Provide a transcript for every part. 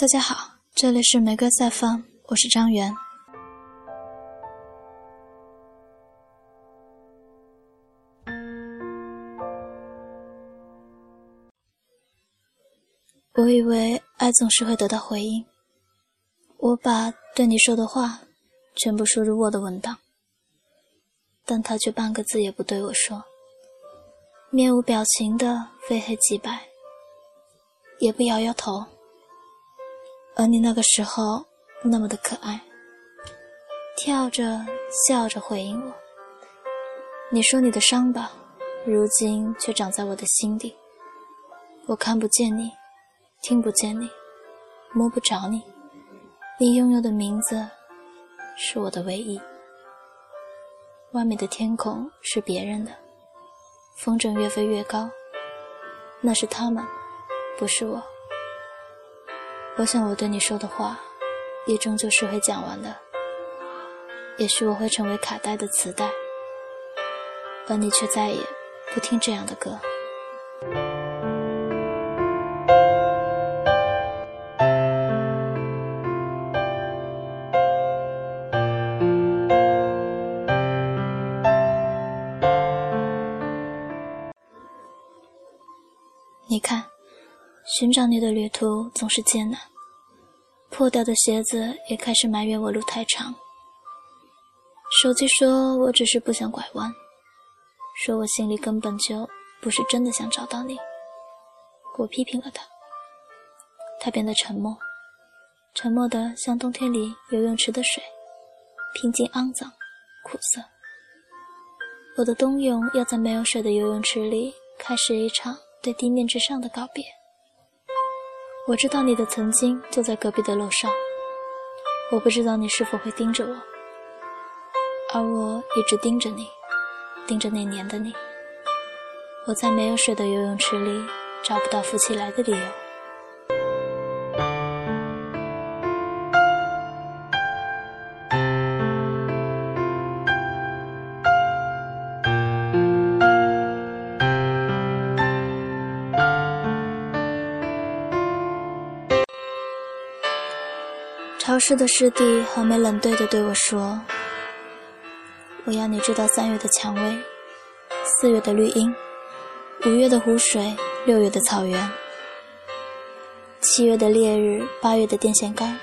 大家好，这里是玫瑰赛放，我是张元。我以为爱总是会得到回应，我把对你说的话全部输入我的文档，但他却半个字也不对我说，面无表情的非黑即白，也不摇摇头。而你那个时候那么的可爱，跳着笑着回应我。你说你的伤疤，如今却长在我的心底。我看不见你，听不见你，摸不着你。你拥有的名字，是我的唯一。外面的天空是别人的，风筝越飞越高，那是他们，不是我。我想，我对你说的话，也终究是会讲完的。也许我会成为卡带的磁带，而你却再也不听这样的歌。你看。寻找你的旅途总是艰难，破掉的鞋子也开始埋怨我路太长。手机说我只是不想拐弯，说我心里根本就不是真的想找到你。我批评了他，他变得沉默，沉默的像冬天里游泳池的水，平静、肮脏、苦涩。我的冬泳要在没有水的游泳池里开始一场对地面之上的告别。我知道你的曾经就在隔壁的楼上，我不知道你是否会盯着我，而我一直盯着你，盯着那年的你。我在没有水的游泳池里找不到浮起来的理由。潮湿的湿地，横眉冷对的对我说：“我要你知道三月的蔷薇，四月的绿荫，五月的湖水，六月的草原，七月的烈日，八月的电线杆，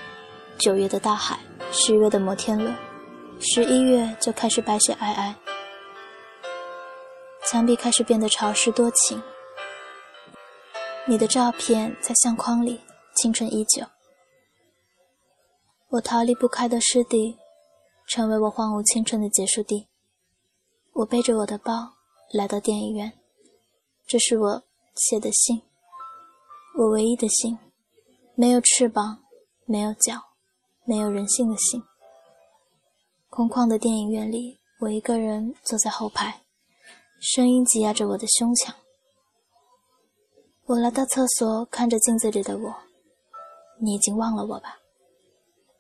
九月的大海，十月的摩天轮，十一月就开始白雪皑皑，墙壁开始变得潮湿多情。你的照片在相框里，青春依旧。”我逃离不开的湿地，成为我荒芜青春的结束地。我背着我的包来到电影院，这是我写的信，我唯一的信，没有翅膀，没有脚，没有人性的信。空旷的电影院里，我一个人坐在后排，声音挤压着我的胸腔。我来到厕所，看着镜子里的我，你已经忘了我吧？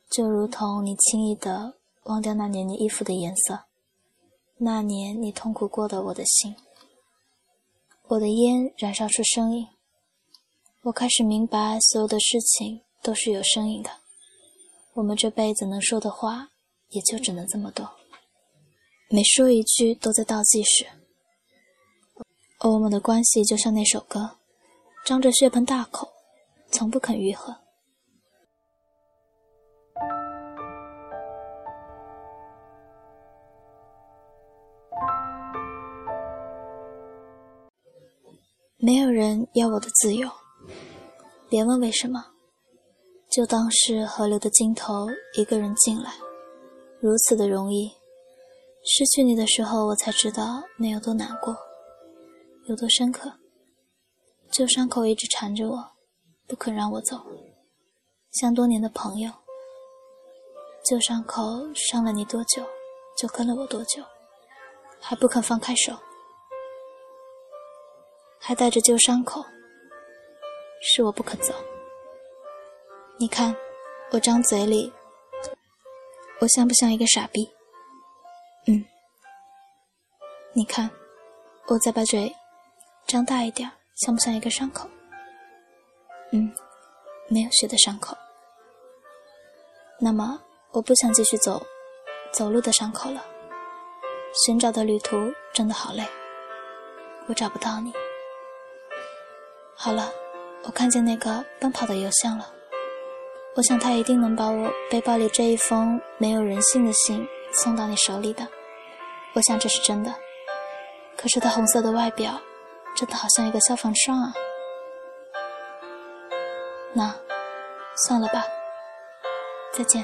就如同你轻易的忘掉那年你衣服的颜色，那年你痛苦过的我的心。我的烟燃烧出声音，我开始明白所有的事情都是有声音的。我们这辈子能说的话也就只能这么多，每说一句都在倒计时。而我们的关系就像那首歌，张着血盆大口，从不肯愈合。没有人要我的自由，别问为什么，就当是河流的尽头，一个人进来，如此的容易。失去你的时候，我才知道那有多难过，有多深刻。旧伤口一直缠着我，不肯让我走，像多年的朋友。旧伤口伤了你多久，就跟了我多久，还不肯放开手。还带着旧伤口，是我不肯走。你看，我张嘴里，我像不像一个傻逼？嗯。你看，我再把嘴张大一点，像不像一个伤口？嗯，没有血的伤口。那么我不想继续走走路的伤口了。寻找的旅途真的好累，我找不到你。好了，我看见那个奔跑的邮箱了。我想他一定能把我背包里这一封没有人性的信送到你手里的。我想这是真的。可是它红色的外表，真的好像一个消防栓啊。那，算了吧。再见。